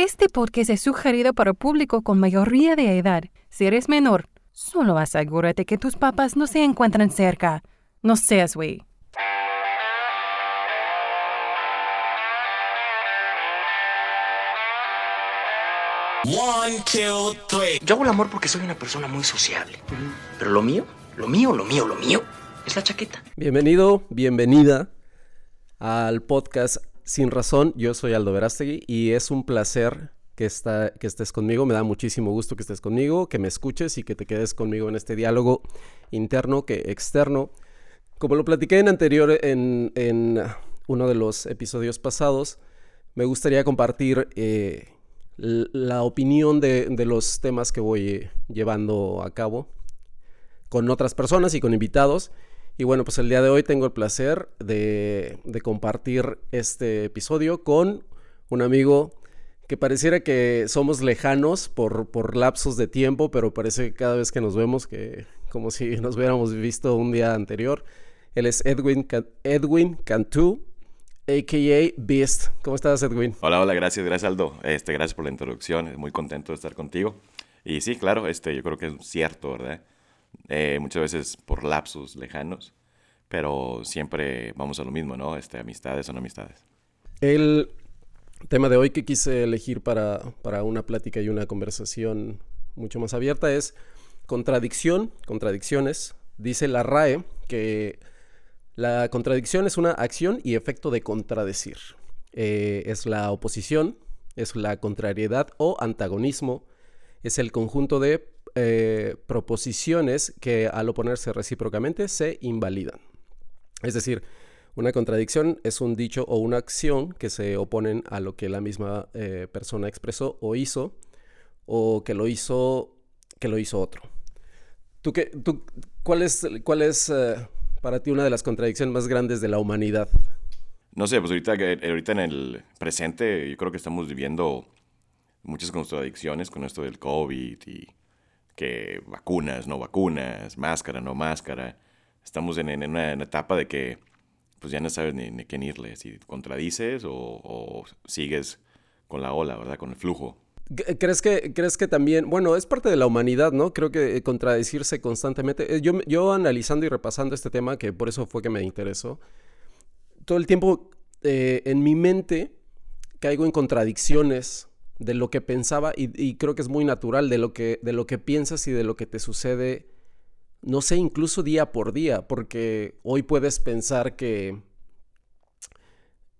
Este podcast es sugerido para público con mayoría de edad. Si eres menor, solo asegúrate que tus papás no se encuentran cerca. No seas güey. One, two, three. Yo hago el amor porque soy una persona muy sociable. Pero lo mío, lo mío, lo mío, lo mío es la chaqueta. Bienvenido, bienvenida al podcast Sin Razón. Yo soy Aldo Verástegui y es un placer que, está, que estés conmigo. Me da muchísimo gusto que estés conmigo, que me escuches y que te quedes conmigo en este diálogo interno que externo. Como lo platiqué en anterior, en, en uno de los episodios pasados, me gustaría compartir eh, la opinión de, de, los temas que voy llevando a cabo con otras personas y con invitados. Y bueno, pues el día de hoy tengo el placer de, de compartir este episodio con un amigo que pareciera que somos lejanos por, por lapsos de tiempo, pero parece que cada vez que nos vemos que como si nos hubiéramos visto un día anterior. Él es Edwin, Edwin Cantú, a.k.a. Beast. ¿Cómo estás, Edwin? Hola, hola, gracias, gracias, Aldo. Este, gracias por la introducción, muy contento de estar contigo. Y sí, claro, este, yo creo que es cierto, ¿verdad? Eh, muchas veces por lapsos lejanos, pero siempre vamos a lo mismo, ¿no? Este, amistades son amistades. El tema de hoy que quise elegir para, para una plática y una conversación mucho más abierta es contradicción, contradicciones. Dice la RAE que la contradicción es una acción y efecto de contradecir. Eh, es la oposición, es la contrariedad o antagonismo, es el conjunto de eh, proposiciones que al oponerse recíprocamente se invalidan. Es decir, una contradicción es un dicho o una acción que se oponen a lo que la misma eh, persona expresó o hizo, o que lo hizo, que lo hizo otro. ¿Tú qué, tú, ¿Cuál es, cuál es uh, para ti una de las contradicciones más grandes de la humanidad? No sé, pues ahorita, ahorita en el presente yo creo que estamos viviendo muchas contradicciones con esto del COVID y que vacunas, no vacunas, máscara, no máscara. Estamos en, en una, etapa de que pues ya no sabes ni, ni quién irle, si contradices o, sigues con la ola, ¿verdad? Con el flujo. ¿Crees que, ¿Crees que también, bueno, es parte de la humanidad, ¿no? Creo que contradecirse constantemente. Eh, yo, yo analizando y repasando este tema, que por eso fue que me interesó, todo el tiempo eh, en mi mente caigo en contradicciones de lo que pensaba y, creo que es muy natural de lo que, de lo que piensas y de lo que te sucede, no sé, incluso día por día, porque hoy puedes pensar que,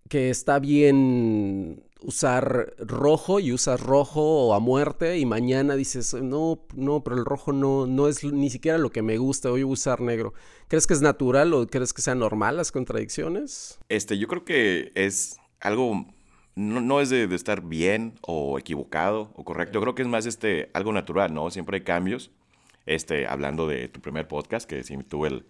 que está bien usar rojo y usas rojo a muerte y mañana dices, no, no, pero el rojo no, no es ni siquiera lo que me gusta, hoy usar negro. ¿Crees que es natural o crees que sea normal las contradicciones? Este, yo creo que es algo, no, no es de, de, estar bien o equivocado o correcto, yo creo que es más este, algo natural, ¿no? Siempre hay cambios. Este, hablando de tu primer podcast, que sí tuve el,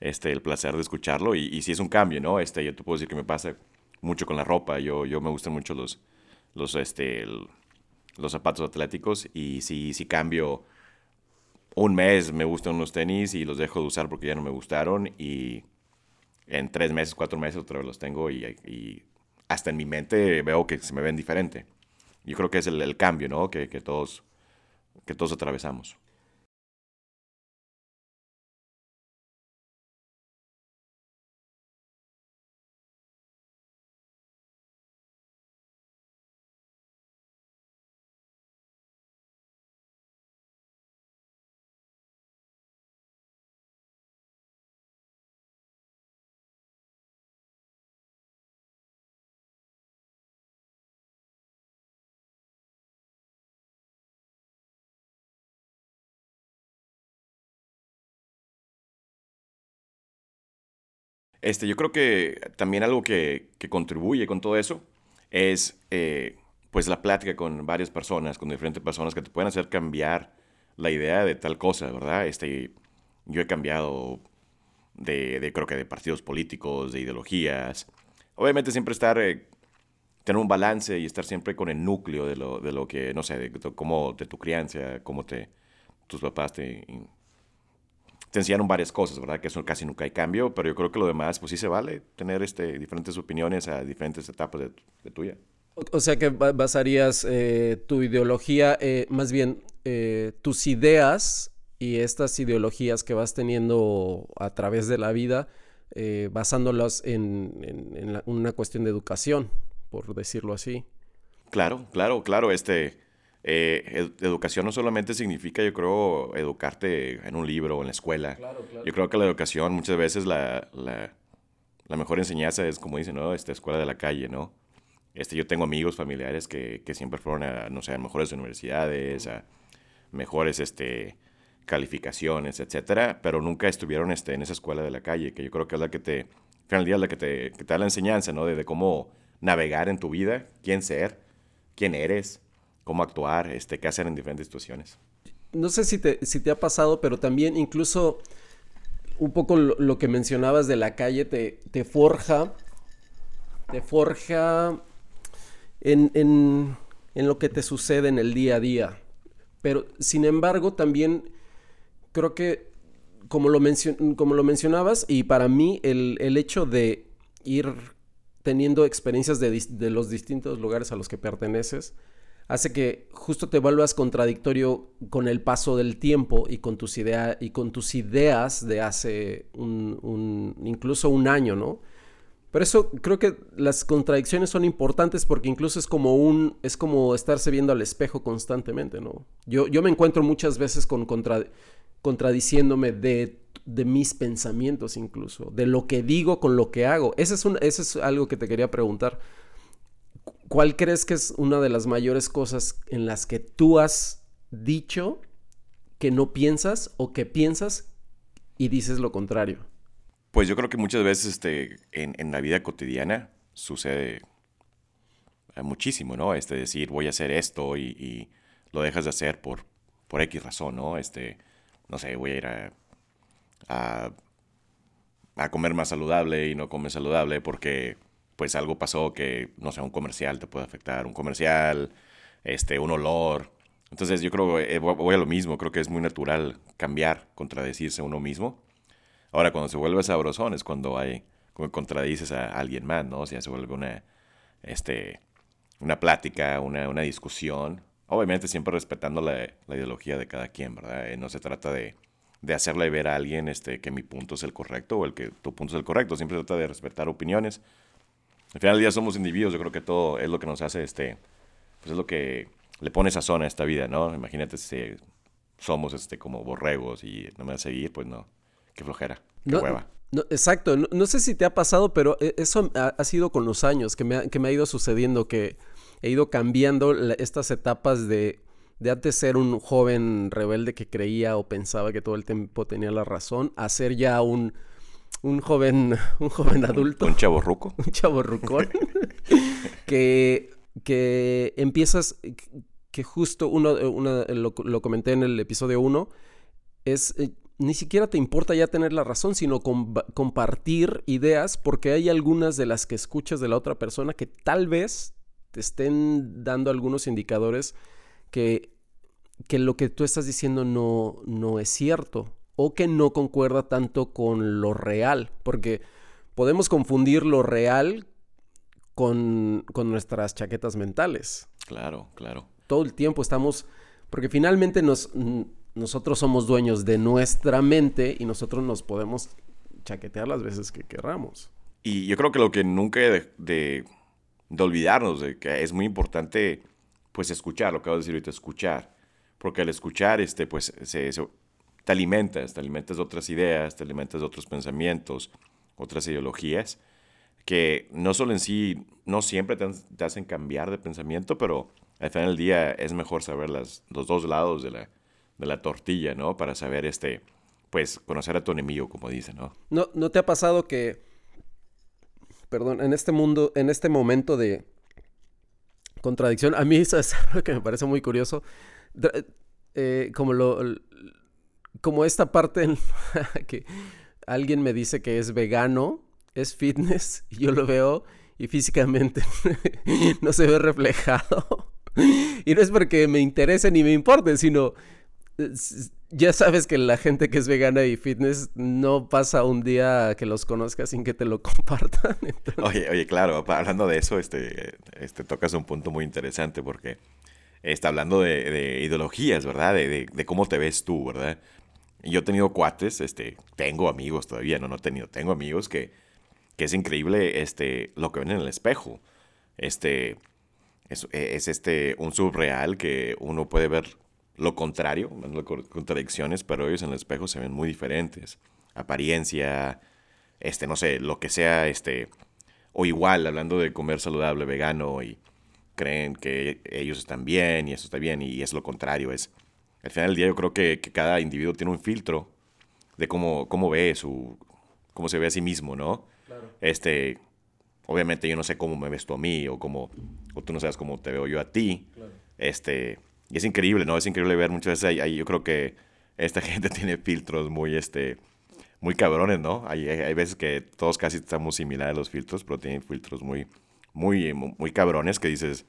este, el placer de escucharlo y, y sí es un cambio, ¿no? Este, yo te puedo decir que me pasa mucho con la ropa. Yo, yo me gustan mucho los, los, este, el, los zapatos atléticos y si, si cambio un mes me gustan unos tenis y los dejo de usar porque ya no me gustaron y en tres meses, cuatro meses otra vez los tengo y, y hasta en mi mente veo que se me ven diferente. Yo creo que es el, cambio, ¿no? Que, que, todos, que todos atravesamos. Este, yo creo que también algo que, que contribuye con todo eso es eh, pues la plática con varias personas, con diferentes personas que te pueden hacer cambiar la idea de tal cosa, ¿verdad? Este, yo he cambiado de, creo que de partidos políticos, de ideologías. Obviamente siempre estar, eh, tener un balance y estar siempre con el núcleo de lo, de lo que, no sé, de, de cómo, de tu crianza, cómo te, tus papás te te enseñaron varias cosas, ¿verdad? Que eso casi nunca hay cambio, pero yo creo que lo demás, pues sí se vale tener este, diferentes opiniones a diferentes etapas de, de tuya. O, sea que basarías eh, tu ideología, eh, más bien eh, tus ideas y estas ideologías que vas teniendo a través de la vida, basándolas en, una cuestión de educación, por decirlo así. Claro, claro, claro. Este, educación no solamente significa, yo creo, educarte en un libro o en la escuela. Yo creo que la educación muchas veces la, la, la, mejor enseñanza es, como dicen, ¿no? Esta escuela de la calle, ¿no? Este, yo tengo amigos familiares que, que siempre fueron a, no sé, a mejores universidades, a mejores este, calificaciones, etcétera, pero nunca estuvieron este, en esa escuela de la calle, que yo creo que es la que te, al final del día, es la que te, que te da la enseñanza, ¿no? De, cómo navegar en tu vida, quién ser, quién eres, cómo actuar, este, qué hacer en diferentes situaciones. No sé si te, si te ha pasado, pero también incluso un poco lo, que mencionabas de la calle te, forja, te forja en, lo que te sucede en el día a día. Pero, sin embargo, también creo que, como lo mencionabas, y para mí el, hecho de ir teniendo experiencias de, los distintos lugares a los que perteneces, hace que justo te vuelvas contradictorio con el paso del tiempo y con tus, ideas y con tus ideas de hace un, incluso un año, ¿no? Pero eso creo que las contradicciones son importantes porque incluso es como un es como estarse viendo al espejo constantemente, ¿no? Yo, yo me encuentro muchas veces con contradiciéndome de, de, mis pensamientos incluso, de lo que digo con lo que hago. Ese es, un, ese es algo que te quería preguntar. ¿Cuál crees que es una de las mayores cosas en las que tú has dicho que no piensas o que piensas y dices lo contrario? Pues yo creo que muchas veces este, en, la vida cotidiana sucede muchísimo, ¿no? Este, decir, voy a hacer esto y, lo dejas de hacer por, por X razón, ¿no? Este, no sé, voy a ir a, a, comer más saludable y no comer saludable porque pues algo pasó que, no sé, un comercial te puede afectar, un comercial, este, un olor. Entonces yo creo, eh, voy a lo mismo, creo que es muy natural cambiar, contradecirse uno mismo. Ahora, cuando se vuelve sabrosón es cuando hay, cuando contradices a alguien más, ¿no? O sea, se vuelve una, este, una plática, una, una discusión. Obviamente siempre respetando la, la, ideología de cada quien, ¿verdad? Eh, no se trata de, de, hacerle ver a alguien este, que mi punto es el correcto o el que tu punto es el correcto. Siempre se trata de respetar opiniones. Al final del día somos individuos. Yo creo que todo es lo que nos hace, este, pues es lo que le pone sazón a esta vida, ¿no? Imagínate si somos este, como borregos y no me va a seguir, pues no qué flojera, qué no, hueva. No, exacto, no, sé si te ha pasado, pero e, eso ha, sido con los años que me, ha, que me ha ido sucediendo, que he ido cambiando estas etapas de, de antes ser un joven rebelde que creía o pensaba que todo el tiempo tenía la razón, a ser ya un, un joven, un joven adulto. Un chavo ruco. Un chavo rucón. que, que empiezas, que justo uno, lo, lo, comenté en el episodio 1, es eh, ni siquiera te importa ya tener la razón, sino compartir ideas, porque hay algunas de las que escuchas de la otra persona que tal vez te estén dando algunos indicadores que, que lo que tú estás diciendo no, no es cierto o que no concuerda tanto con lo real, porque podemos confundir lo real con, con nuestras chaquetas mentales. Claro, claro. Todo el tiempo estamos, porque finalmente nos nosotros somos dueños de nuestra mente y nosotros nos podemos chaquetear las veces que querramos. Y yo creo que lo que nunca de, de, olvidarnos de que es muy importante, pues escuchar, lo que acabo de decir ahorita, escuchar. Porque al escuchar, este, pues se, te alimentas, te alimentas de otras ideas, te alimentas de otros pensamientos, otras ideologías, que no solo en sí, no siempre te, hacen cambiar de pensamiento, pero al final del día es mejor saber las, los dos lados de la, tortilla, ¿no? Para saber, este, pues, conocer a tu enemigo, como dice, ¿no? ¿No, no te ha pasado que, perdón, en este mundo, en este momento de contradicción, a mí eso es algo que me parece muy curioso, eh, como lo, como esta parte que alguien me dice que es vegano, es fitness, y yo lo veo y físicamente no se ve reflejado. y no es porque me interese ni me importe, sino ya sabes que la gente que es vegana y fitness no pasa un día que los conozcas sin que te lo compartan. Oye, oye, claro, hablando de eso, este, este tocas un punto muy interesante porque está hablando de, ideologías, ¿verdad? De, de, cómo te ves tú, ¿verdad? Yo he tenido cuates, este, tengo amigos todavía, no, no he tenido, tengo amigos que, que es increíble este, lo que ven en el espejo. Este, es, es este, un subreal que uno puede ver lo contrario, contradicciones, pero ellos en el espejo se ven muy diferentes. Apariencia, este, no sé, lo que sea, este, o igual, hablando de comer saludable, vegano, y creen que ellos están bien y eso está bien, y es lo contrario, es, al final del día yo creo que, cada individuo tiene un filtro de cómo, cómo ve su, cómo se ve a sí mismo, ¿no? Este, obviamente yo no sé cómo me ves tú a mí, o cómo, o tú no sabes cómo te veo yo a ti, este, y es increíble, ¿no? Es increíble ver muchas veces ahí, yo creo que esta gente tiene filtros muy, este, muy cabrones, ¿no? Hay, hay veces que todos casi estamos similares a los filtros, pero tienen filtros muy, muy, muy cabrones que dices,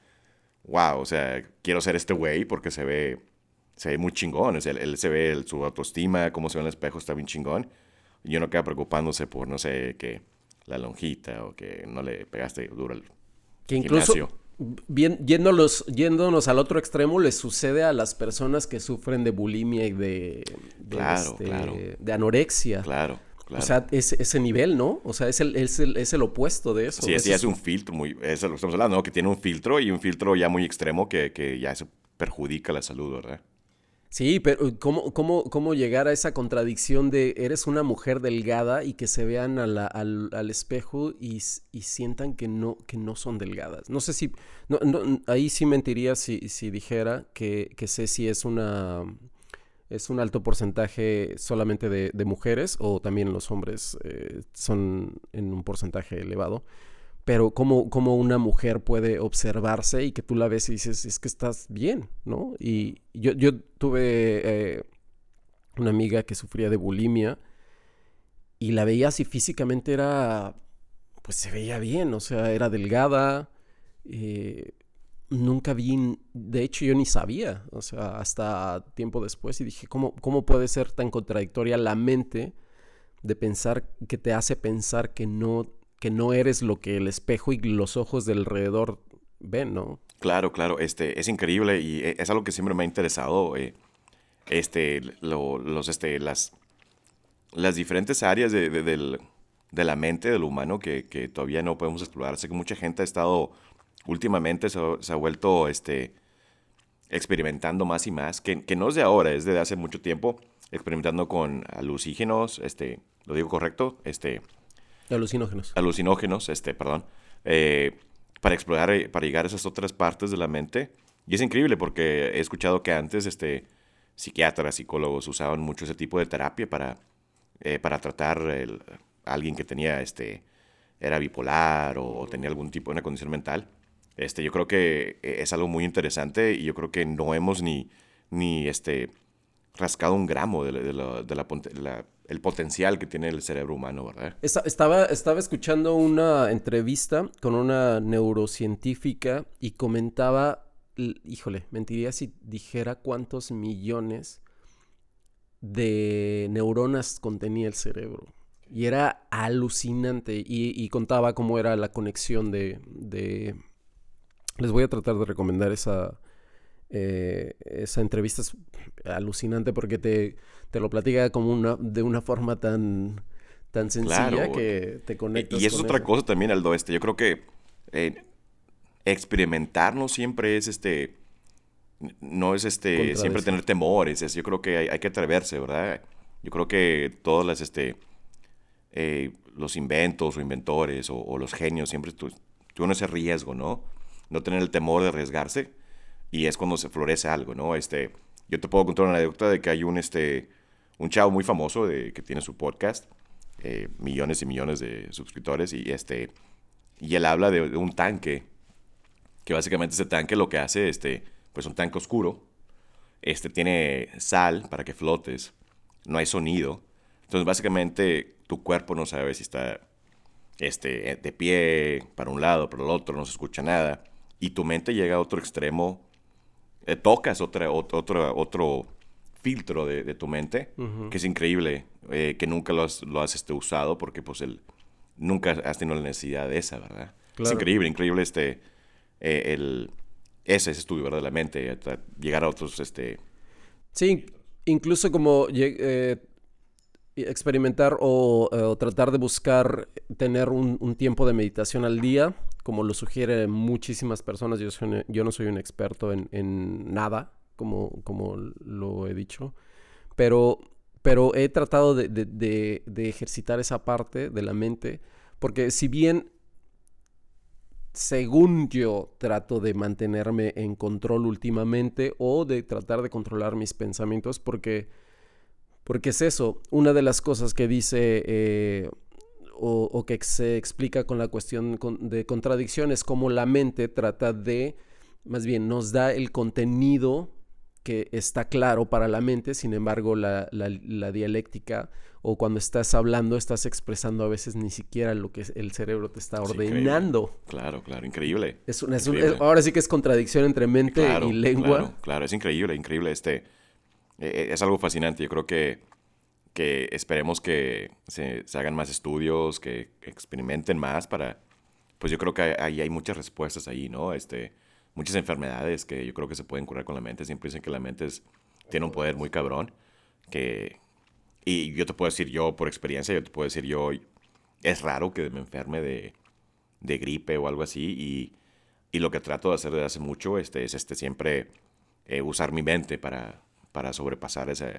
wow, o sea, quiero ser este güey porque se ve, se ve muy chingón. O sea, él, se ve su autoestima, cómo se ve en el espejo, está bien chingón. Y uno queda preocupándose por, no sé, que la lonjita o que no le pegaste duro al que incluso, bien, yéndolos, yéndonos al otro extremo, le sucede a las personas que sufren de bulimia y de, este, de anorexia. Claro. Claro. O sea, es ese nivel, ¿no? O sea, es el, es el, es el opuesto de eso. Sí, sí, es un filtro muy... Es lo que estamos hablando, ¿no? Que tiene un filtro y un filtro ya muy extremo que, que ya se perjudica la salud, ¿verdad? Sí, pero ¿cómo, cómo, cómo llegar a esa contradicción de eres una mujer delgada y que se vean al, al, espejo y, y, sientan que no, que no son delgadas? No sé si, ahí sí mentiría si, si dijera que, que si es una, es un alto porcentaje solamente de, de mujeres o también los hombres eh, son en un porcentaje elevado pero cómo, cómo, una mujer puede observarse y que tú la ves y dices, es que estás bien, ¿no? Y yo, yo tuve eh, una amiga que sufría de bulimia y la veía así físicamente era, pues se veía bien, o sea, era delgada, eh, nunca vi, de hecho yo ni sabía, o sea, hasta tiempo después y dije, ¿cómo, cómo puede ser tan contradictoria la mente de pensar, que te hace pensar que no que no eres lo que el espejo y los ojos del alrededor ven, ¿no? Claro, claro, este, es increíble y e, es algo que siempre me ha interesado, eh, este, los, este, las, las diferentes áreas de, de, la mente del humano que, que, todavía no podemos explorar. Sé que mucha gente ha estado, últimamente se, ha vuelto, este, experimentando más y más, que, que, no es de ahora, es de hace mucho tiempo, experimentando con alucígenos, este, lo digo correcto, este, Alucinógenos. Alucinógenos, este, perdón. Eh, para explorar, eh, para llegar a esas otras partes de la mente. Y es increíble porque he escuchado que antes, este, psiquiatras, psicólogos usaban mucho ese tipo de terapia para, eh, para tratar a alguien que tenía, este, era bipolar o, tenía algún tipo de una condición mental. Este, yo creo que es algo muy interesante y yo creo que no hemos ni, ni este, rascado un gramo de la el potencial que tiene el cerebro humano, ¿verdad? Estaba, estaba escuchando una entrevista con una neurocientífica y comentaba, híjole, mentiría si dijera cuántos millones de neuronas contenía el cerebro. Y era alucinante. Y, contaba cómo era la conexión de, de, Les voy a tratar de recomendar esa, eh, esa entrevista. Es alucinante porque te te lo platica como una, de una forma tan, tan sencilla que te conectas. Y, eso es otra cosa también, Aldo. Este, yo creo que eh, experimentar no siempre es este. No es este. Siempre tener temores. yo creo que hay, que atreverse, ¿verdad? Yo creo que todas las este. Eh, los inventos o inventores o, los genios siempre tuvieron ese riesgo, ¿no? No tener el temor de arriesgarse. Y es cuando se florece algo, ¿no? Este. Yo te puedo contar una anécdota de que hay un este un chavo muy famoso de, que tiene su podcast, eh, millones y millones de suscriptores, y, este, y él habla de, un tanque, que básicamente ese tanque lo que hace, este, pues un tanque oscuro, este, tiene sal para que flotes, no hay sonido, entonces básicamente tu cuerpo no sabe si está este, de pie para un lado, para el otro, no se escucha nada, y tu mente llega a otro extremo, eh, tocas otra, otro, otro filtro de, tu mente, que es increíble, eh, que nunca lo has, lo has este, usado porque pues el, nunca has tenido la necesidad de esa, ¿verdad? Es increíble, increíble este, eh, el, ese es estudio, ¿verdad? De la mente, llegar a otros, este... Sí, incluso como eh, experimentar o, tratar de buscar tener un, tiempo de meditación al día, como lo sugieren muchísimas personas. Yo, yo no soy un experto en, nada, como, como lo he dicho, pero, pero he tratado de, de ejercitar esa parte de la mente, porque si bien según yo trato de mantenerme en control últimamente o de tratar de controlar mis pensamientos porque, porque es eso, una de las cosas que dice eh, o, que se explica con la cuestión de contradicción es cómo la mente trata de, más bien, nos da el contenido que está claro para la mente, sin embargo la, dialéctica o cuando estás hablando estás expresando a veces ni siquiera lo que el cerebro te está ordenando. claro, claro, increíble. Es, ahora sí que es contradicción entre mente y lengua. Claro, claro, es increíble, increíble. Este, e, e, es algo fascinante. Yo creo que, que esperemos que se, hagan más estudios, que experimenten más para... Pues yo creo que ahí hay muchas respuestas ahí, ¿no? Este, muchas enfermedades que yo creo que se pueden curar con la mente. Siempre dicen que la mente tiene un poder muy cabrón. Que, y yo te puedo decir yo, por experiencia, yo te puedo decir yo, es raro que me enferme de, gripe o algo así. Y, lo que trato de hacer desde hace mucho este, es este, siempre eh, usar mi mente para, para sobrepasar esa,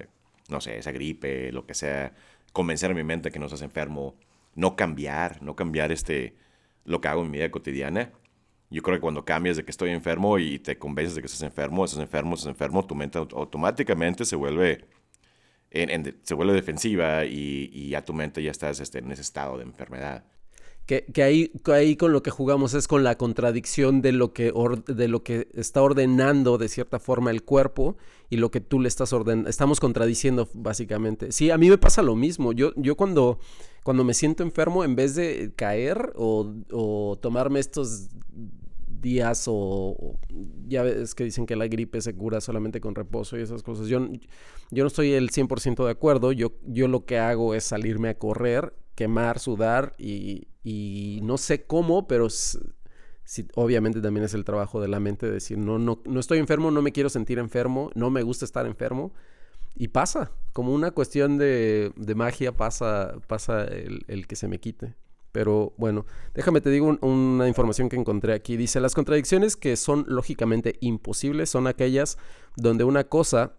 no sé, esa gripe, lo que sea. Convencer a mi mente que no estás enfermo. No cambiar, no cambiar este, lo que hago en mi vida cotidiana yo creo que cuando cambias de que estoy enfermo y te convences de que estás enfermo, estás enfermo, estás enfermo, tu mente automáticamente se vuelve, se vuelve defensiva y, y, ya tu mente ya estás este, en ese estado de enfermedad. Que, que, ahí, ahí con lo que jugamos es con la contradicción de lo, que de lo que está ordenando de cierta forma el cuerpo y lo que tú le estás ordenando. Estamos contradiciendo básicamente. Sí, a mí me pasa lo mismo. Yo, yo cuando, cuando me siento enfermo, en vez de caer o, o tomarme estos días o, ya ves que dicen que la gripe se cura solamente con reposo y esas cosas. Yo, yo no estoy el 100% de acuerdo. Yo, yo lo que hago es salirme a correr, quemar, sudar y, y no sé cómo, pero obviamente también es el trabajo de la mente decir, no, no, no estoy enfermo, no me quiero sentir enfermo, no me gusta estar enfermo. Y pasa, como una cuestión de, de magia, pasa, pasa el, el que se me quite. Pero bueno, déjame te digo una información que encontré aquí. Dice, las contradicciones que son lógicamente imposibles son aquellas donde una cosa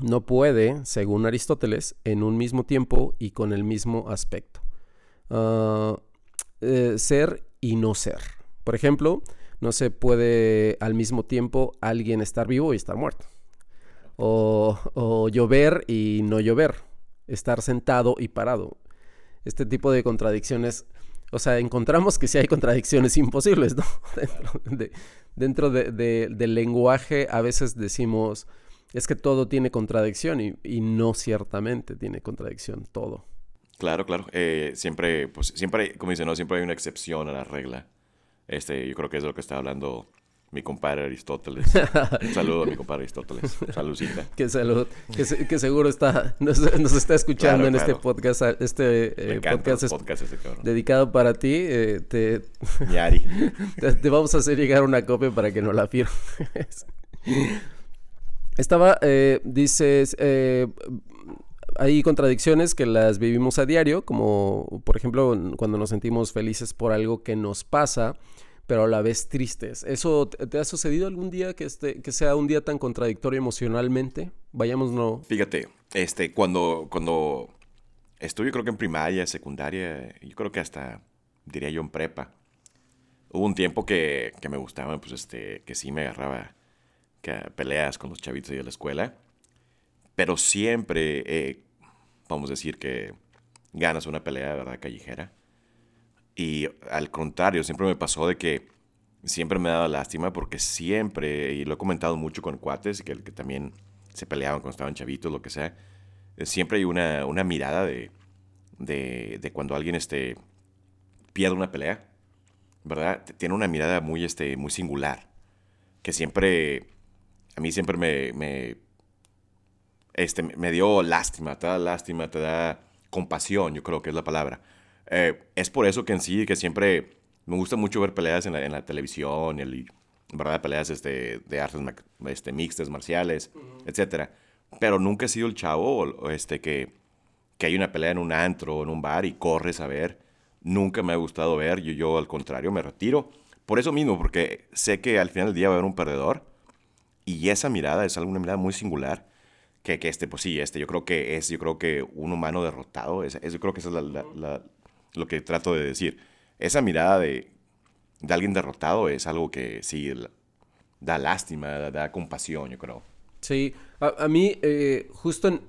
no puede, según Aristóteles, en un mismo tiempo y con el mismo aspecto. Ah, eh, ser y no ser. Por ejemplo, no se puede al mismo tiempo alguien estar vivo y estar muerto. O, o llover y no llover. Estar sentado y parado este tipo de contradicciones, o sea, encontramos que sí hay contradicciones imposibles, ¿no? dentro, de, del lenguaje a veces decimos, es que todo tiene contradicción y, no ciertamente tiene contradicción todo. Claro, claro. Eh, siempre, pues, siempre, como dicen, ¿no? Siempre hay una excepción a la regla. Este, yo creo que es lo que está hablando mi compadre Aristóteles. Un saludo a mi compadre Aristóteles. Saludcita. Que salud. Que, seguro está, nos, está escuchando en este podcast. Este eh, podcast, es dedicado para ti. Eh, te, te, vamos a hacer llegar una copia para que no la firmes. Estaba, eh, dices, eh, hay contradicciones que las vivimos a diario, como por ejemplo cuando nos sentimos felices por algo que nos pasa pero a la vez tristes. ¿Eso te ha sucedido algún día que, este, que sea un día tan contradictorio emocionalmente? Vayamos, no. Fíjate, este, cuando, cuando estuve, creo que en primaria, secundaria, yo creo que hasta, diría yo, en prepa, hubo un tiempo que, que me gustaba, pues, este, que sí me agarraba que, peleas con los chavitos de la escuela, pero siempre, eh, vamos a decir que ganas una pelea, ¿verdad? Callejera y al contrario, siempre me pasó de que siempre me daba lástima porque siempre, y lo he comentado mucho con cuates, que, que también se peleaban cuando estaban chavitos, lo que sea, eh, siempre hay una, una mirada de, de, de, cuando alguien este, pierde una pelea, ¿verdad? Tiene una mirada muy, este, muy singular, que siempre, a mí siempre me, me este, me dio lástima, te da lástima, te da compasión, yo creo que es la palabra. Eh, es por eso que en sí, que siempre me gusta mucho ver peleas en la, en la televisión, el, ¿verdad? Peleas este, de artes este, mixtas, marciales, etcétera. Pero nunca he sido el chavo este, que, que hay una pelea en un antro o en un bar y corres a ver. Nunca me ha gustado ver. Yo, yo, al contrario, me retiro. Por eso mismo, porque sé que al final del día va a haber un perdedor. Y esa mirada es alguna mirada muy singular. Que, que este, pues sí, este, yo creo que es, yo creo que un humano derrotado. Es, yo creo que eso es la, lo que trato de decir. Esa mirada de, de alguien derrotado es algo que sí da lástima, da, compasión, yo creo. Sí, a, mí eh, justo en,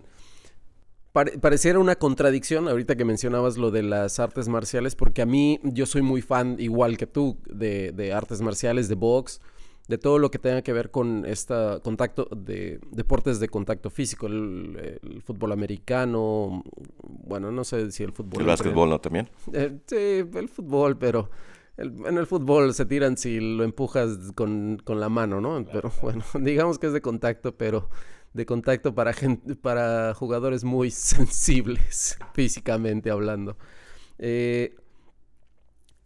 pareciera una contradicción ahorita que mencionabas lo de las artes marciales, porque a mí yo soy muy fan, igual que tú, de, artes marciales, de box, de todo lo que tenga que ver con este contacto de deportes de contacto físico, el, fútbol americano, bueno, no sé si el fútbol. El básquetbol, ¿no? También. Eh, sí, el fútbol, pero en el fútbol se tiran si lo empujas con, con, la mano, ¿no? Pero bueno, digamos que es de contacto, pero de contacto para, gente, para jugadores muy sensibles, físicamente hablando. Eh,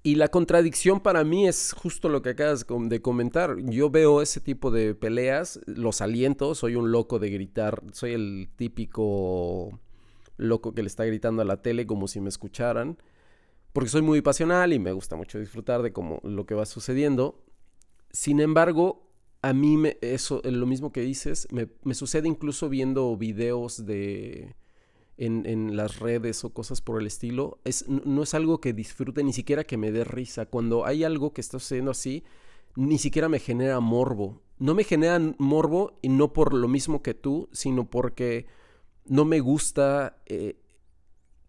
y la contradicción para mí es justo lo que acabas de comentar. Yo veo ese tipo de peleas, los alientos, soy un loco de gritar, soy el típico loco que le está gritando a la tele como si me escucharan porque soy muy pasional y me gusta mucho disfrutar de cómo lo que va sucediendo. Sin embargo, a mí me, eso, lo mismo que dices, me, sucede incluso viendo videos de en, las redes o cosas por el estilo. Es, no es algo que disfrute, ni siquiera que me dé risa. Cuando hay algo que está sucediendo así, ni siquiera me genera morbo. No me genera morbo y no por lo mismo que tú, sino porque no me gusta eh,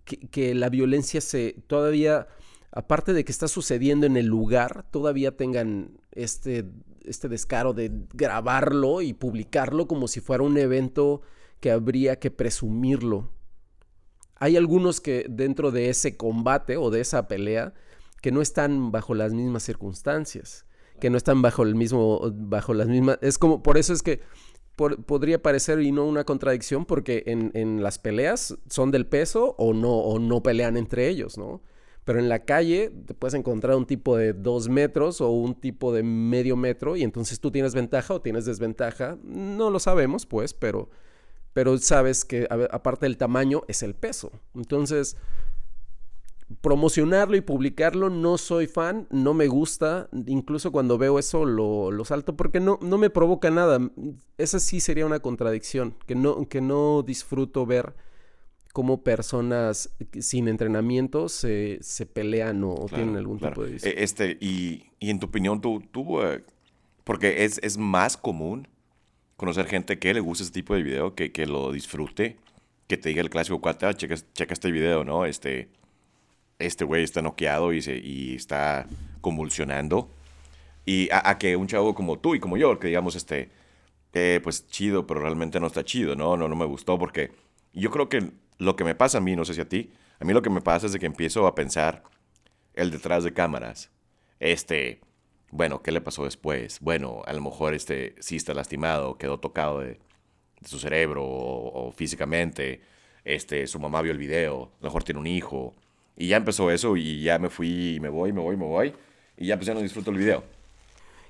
que, la violencia se todavía, aparte de que está sucediendo en el lugar, todavía tengan este, este descaro de grabarlo y publicarlo como si fuera un evento que habría que presumirlo. Hay algunos que dentro de ese combate o de esa pelea que no están bajo las mismas circunstancias, que no están bajo el mismo, bajo las mismas, es como, por eso es que podría parecer y no una contradicción porque en, las peleas son del peso o no, o no pelean entre ellos, ¿no? Pero en la calle te puedes encontrar un tipo de dos metros o un tipo de medio metro y entonces tú tienes ventaja o tienes desventaja. No lo sabemos, pues, pero, pero sabes que aparte del tamaño es el peso. Entonces, promocionarlo y publicarlo no soy fan, no me gusta, incluso cuando veo eso lo, salto porque no, no me provoca nada. Esa sí sería una contradicción, que no, que no disfruto ver cómo personas sin entrenamiento se, pelean o, tienen algún tipo de... E, este, y, en tu opinión, tú, tú eh, porque es, es, más común conocer gente que le gusta ese tipo de video, que, que lo disfrute, que te diga el clásico cuate, ah, checa, checa este video, ¿no? Este este güey está noqueado y, se, y está convulsionando. Y a, que un chavo como tú y como yo, que digamos, este, eh, pues chido, pero realmente no está chido, ¿no? No, no me gustó porque yo creo que lo que me pasa a mí, no sé si a ti, a mí lo que me pasa es de que empiezo a pensar el detrás de cámaras. Este, bueno, ¿qué le pasó después? Bueno, a lo mejor este sí está lastimado, quedó tocado de, su cerebro o, físicamente. Este, su mamá vio el video, a lo mejor tiene un hijo, y ya empezó eso y ya me fui, me voy, me voy, me voy. Y ya pues ya no disfruto el video.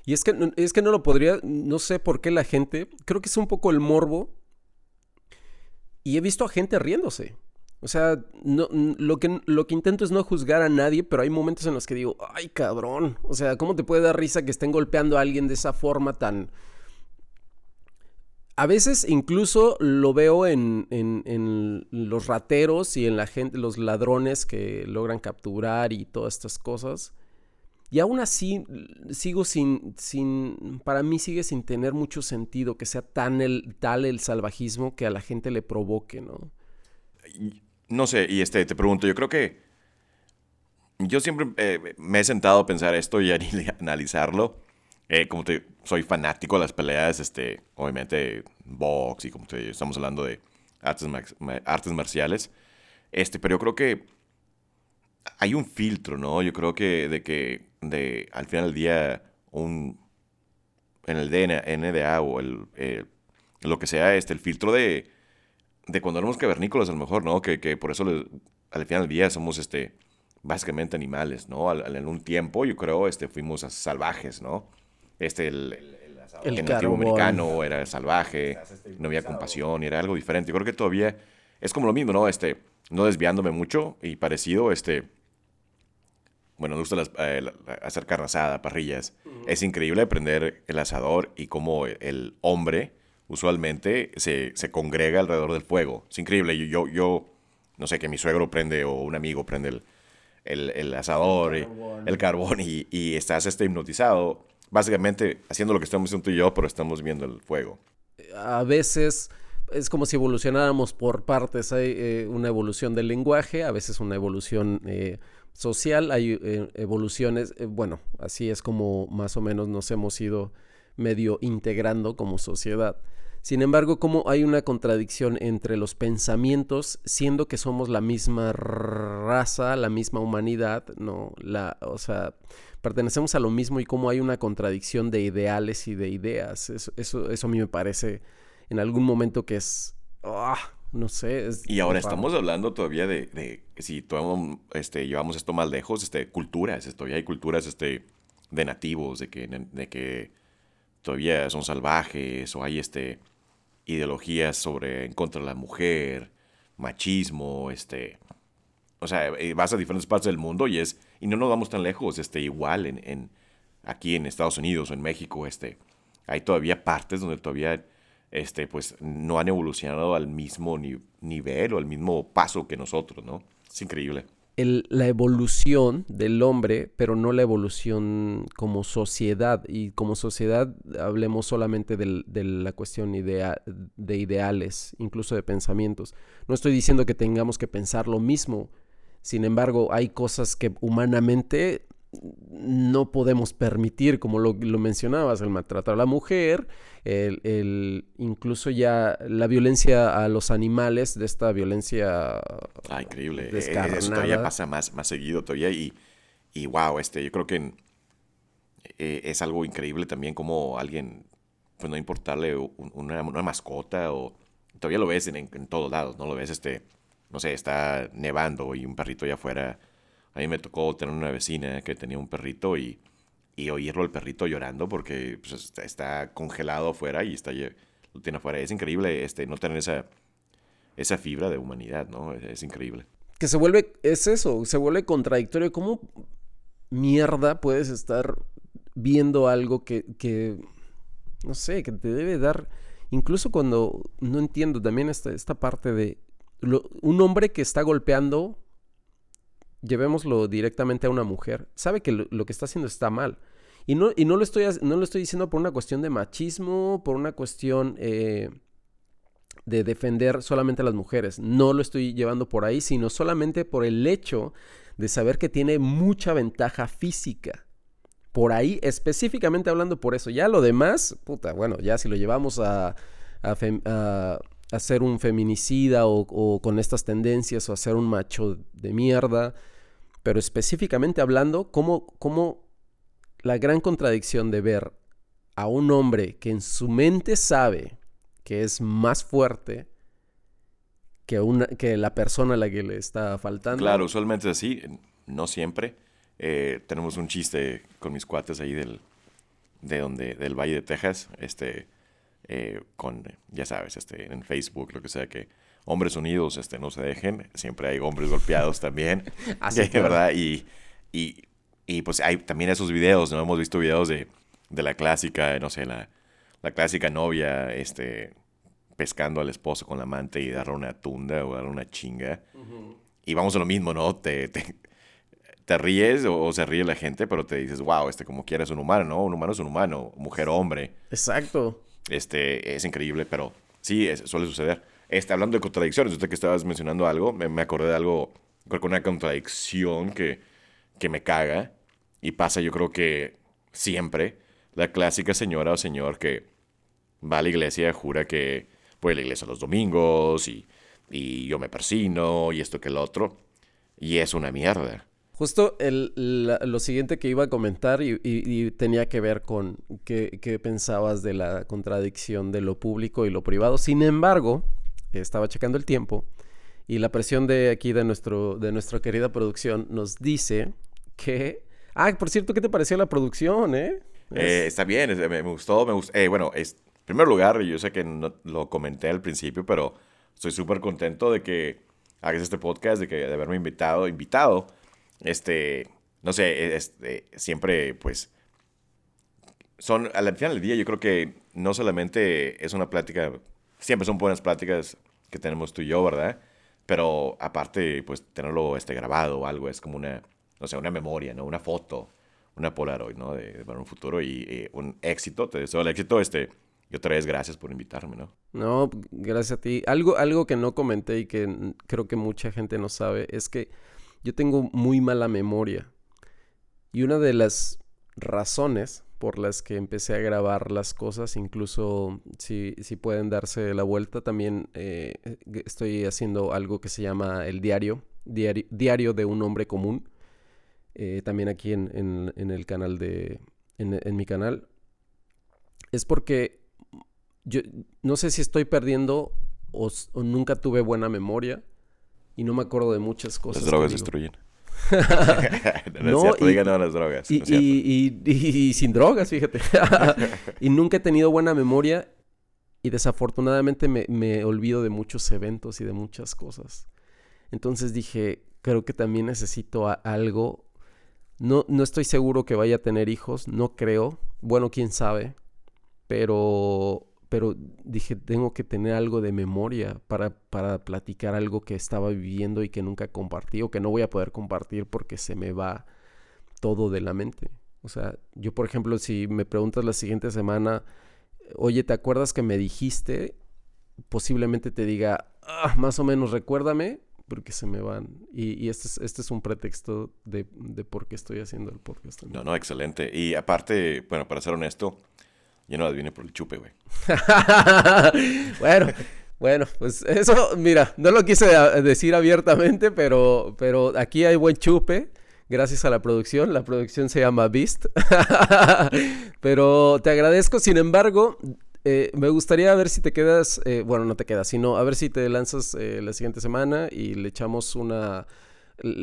Y es que, es que no lo podría, no sé por qué la gente, creo que es un poco el morbo. Y he visto a gente riéndose. O sea, no, lo, que, lo que intento es no juzgar a nadie, pero hay momentos en los que digo, ay cabrón, o sea, ¿cómo te puede dar risa que estén golpeando a alguien de esa forma tan, a veces incluso lo veo en, los rateros y en la gente, los ladrones que logran capturar y todas estas cosas. Y aún así sigo sin, sin, para mí sigue sin tener mucho sentido que sea tan el, tal el salvajismo que a la gente le provoque, ¿no? No sé, y este, te pregunto, yo creo que yo siempre eh, me he sentado a pensar esto y a analizarlo. Eh, como te, soy fanático de las peleas, este, obviamente box y como te, estamos hablando de artes, artes marciales. Este, pero yo creo que hay un filtro, ¿no? Yo creo que de que de, al final del día un en el DNA, NDA o el, eh, lo que sea, este, el filtro de de cuando éramos cavernícolas a lo mejor, ¿no? Que, que por eso al final del día somos este, básicamente animales, ¿no? en un tiempo yo creo este, fuimos salvajes, ¿no? Este, el, el, el, nativo americano era salvaje, no había compasión era algo diferente. Yo creo que todavía es como lo mismo, ¿no? Este, no desviándome mucho y parecido, este, bueno, me gusta eh, hacer carne asada, parrillas. Es increíble aprender el asador y cómo el hombre usualmente se, se, congrega alrededor del fuego. Es increíble. Yo, yo, no sé, que mi suegro prende o un amigo prende el, el, el asador, el carbón, y, y, estás este, hipnotizado. Básicamente haciendo lo que estamos haciendo tú y yo, pero estamos viendo el fuego. A veces es como si evolucionáramos por partes. Hay eh, una evolución del lenguaje, a veces una evolución eh, social, hay eh, evoluciones, bueno, así es como más o menos nos hemos ido medio integrando como sociedad. Sin embargo, como hay una contradicción entre los pensamientos, siendo que somos la misma raza, la misma humanidad, no, la, o sea, pertenecemos a lo mismo y cómo hay una contradicción de ideales y de ideas. Eso, eso, eso a mí me parece en algún momento que es, ah, no sé. y ahora estamos hablando todavía de, de si este, llevamos esto más lejos, este, culturas, todavía hay culturas este, de nativos, de que, de que todavía son salvajes o hay este ideologías sobre en contra de la mujer, machismo, este, o sea, eh, vas a diferentes partes del mundo y es y no nos vamos tan lejos, este, igual en, en aquí en Estados Unidos o en México, este, hay todavía partes donde todavía este, pues no han evolucionado al mismo nivel o al mismo paso que nosotros, ¿no? Es increíble la evolución del hombre, pero no la evolución como sociedad. Y como sociedad hablemos solamente de la cuestión de ideales, incluso de pensamientos. No estoy diciendo que tengamos que pensar lo mismo. Sin embargo, hay cosas que humanamente no podemos permitir, como lo, mencionabas, el maltrato a la mujer, el, incluso ya la violencia a los animales, de esta violencia ah, increíble. Eh, eso todavía pasa más, más seguido todavía y, y wow, este, yo creo que eh, es algo increíble también como alguien, pues no importarle una, mascota o todavía lo ves en, en, todos lados, ¿no? Lo ves, este, no sé, está nevando y un perrito allá afuera a mí me tocó tener una vecina que tenía un perrito y, y oírlo el perrito llorando porque pues, está, congelado afuera y está, lo tiene afuera. Es increíble este, no tener esa, esa fibra de humanidad, ¿no? Es, increíble. Que se vuelve, es eso, se vuelve contradictorio. ¿Cómo mierda puedes estar viendo algo que, que no sé, que te debe dar, incluso cuando, no entiendo también esta, esta parte de un hombre que está golpeando llevémoslo directamente a una mujer, sabe que lo, que está haciendo está mal. Y no, y no, lo estoy, no lo estoy diciendo por una cuestión de machismo, por una cuestión eh, de defender solamente a las mujeres. No lo estoy llevando por ahí, sino solamente por el hecho de saber que tiene mucha ventaja física. Por ahí, específicamente hablando por eso. Ya lo demás, puta, bueno, ya si lo llevamos a, a, a, ser un feminicida o, o, con estas tendencias o a ser un macho de mierda, pero específicamente hablando, cómo, cómo la gran contradicción de ver a un hombre que en su mente sabe que es más fuerte que, una, que la persona a la que le está faltando. Claro, usualmente es así, no siempre. Eh, tenemos un chiste con mis cuates ahí del, de donde, del Valle de Texas, este, eh, con, ya sabes, este, en Facebook, lo que sea, que hombres unidos este, no se dejen, siempre hay hombres golpeados también, Así ¿verdad? Y, y, y, pues hay también esos videos, ¿no? Hemos visto videos de, de la clásica, no sé, la, la clásica novia, este, pescando al esposo con la amante y darle una tunda o darle una chinga. Y vamos a lo mismo, ¿no? Te, te, te ríes o, se ríe la gente, pero te dices, wow, este como quieras un humano, ¿no? Un humano es un humano, mujer o hombre. Exacto. Este, es increíble, pero sí, suele suceder. Este, hablando de contradicciones, usted que estabas mencionando algo, me, acordé de algo, creo que una contradicción que, que me caga y pasa yo creo que siempre, la clásica señora o señor que va a la iglesia y jura que voy a la iglesia los domingos y, y yo me persino y esto que el otro, y es una mierda. Justo el, lo siguiente que iba a comentar y, tenía que ver con qué, qué, pensabas de la contradicción de lo público y lo privado. Sin embargo, estaba checando el tiempo y la presión de aquí de, nuestro, de nuestra querida producción nos dice que... Ah, por cierto, ¿qué te pareció la producción, eh? eh está bien, me, gustó, me gustó. Eh, bueno, es, en primer lugar, yo sé que no, lo comenté al principio, pero estoy súper contento de que hagas este podcast, de que de haberme invitado, invitado. Este, no sé, este, siempre, pues, son, al final del día, yo creo que no solamente es una plática, siempre son buenas pláticas que tenemos tú y yo, ¿verdad? Pero aparte, pues tenerlo este, grabado o algo es como una, no sé, una memoria, ¿no? Una foto, una Polaroid, ¿no? De, para un futuro y, un éxito. Te deseo el éxito, este. Y otra vez gracias por invitarme, ¿no? No, gracias a ti. Algo, algo que no comenté y que creo que mucha gente no sabe es que yo tengo muy mala memoria. Y una de las razones por las que empecé a grabar las cosas, incluso si, si pueden darse la vuelta, también eh, estoy haciendo algo que se llama el diario, diario, de un hombre común, eh, también aquí en, el canal de, en, mi canal, es porque yo no sé si estoy perdiendo o, nunca tuve buena memoria y no me acuerdo de muchas cosas. Las drogas destruyen. no, y, las drogas. Y, sin drogas, fíjate. y nunca he tenido buena memoria y desafortunadamente me, olvido de muchos eventos y de muchas cosas. Entonces dije, creo que también necesito algo. No, no estoy seguro que vaya a tener hijos, no creo. Bueno, quién sabe. Pero pero dije, tengo que tener algo de memoria para, para platicar algo que estaba viviendo y que nunca compartí o que no voy a poder compartir porque se me va todo de la mente. O sea, yo por ejemplo, si me preguntas la siguiente semana, oye, ¿te acuerdas que me dijiste? Posiblemente te diga, ah, más o menos recuérdame, porque se me van. Y, este, es, este es un pretexto de, de por qué estoy haciendo el podcast. No, no, excelente. Y aparte, bueno, para ser honesto, yo no adivine por el chupe, güey. bueno, bueno, pues eso, mira, no lo quise decir abiertamente, pero, pero aquí hay buen chupe. Gracias a la producción. La producción se llama Beast. pero te agradezco. Sin embargo, eh, me gustaría ver si te quedas. Eh, bueno, no te quedas, sino a ver si te lanzas eh, la siguiente semana y le echamos una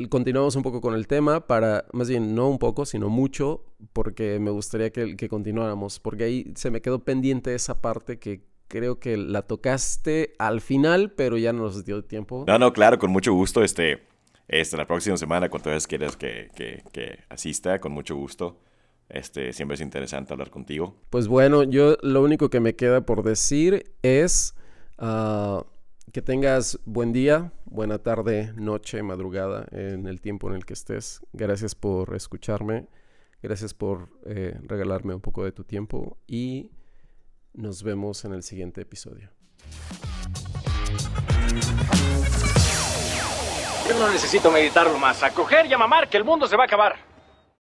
continuamos un poco con el tema para, más bien no un poco, sino mucho, porque me gustaría que, que continuáramos, porque ahí se me quedó pendiente esa parte que creo que la tocaste al final, pero ya no nos dio tiempo. No, no, claro, con mucho gusto, este, este la próxima semana, cuando vez quieras que, que, que, asista, con mucho gusto. Este, siempre es interesante hablar contigo. Pues bueno, yo lo único que me queda por decir es... Uh, que tengas buen día, buena tarde, noche, madrugada, en el tiempo en el que estés. Gracias por escucharme. Gracias por eh, regalarme un poco de tu tiempo y nos vemos en el siguiente episodio. Yo no necesito meditarlo más. A coger y a mamar que el mundo se va a acabar.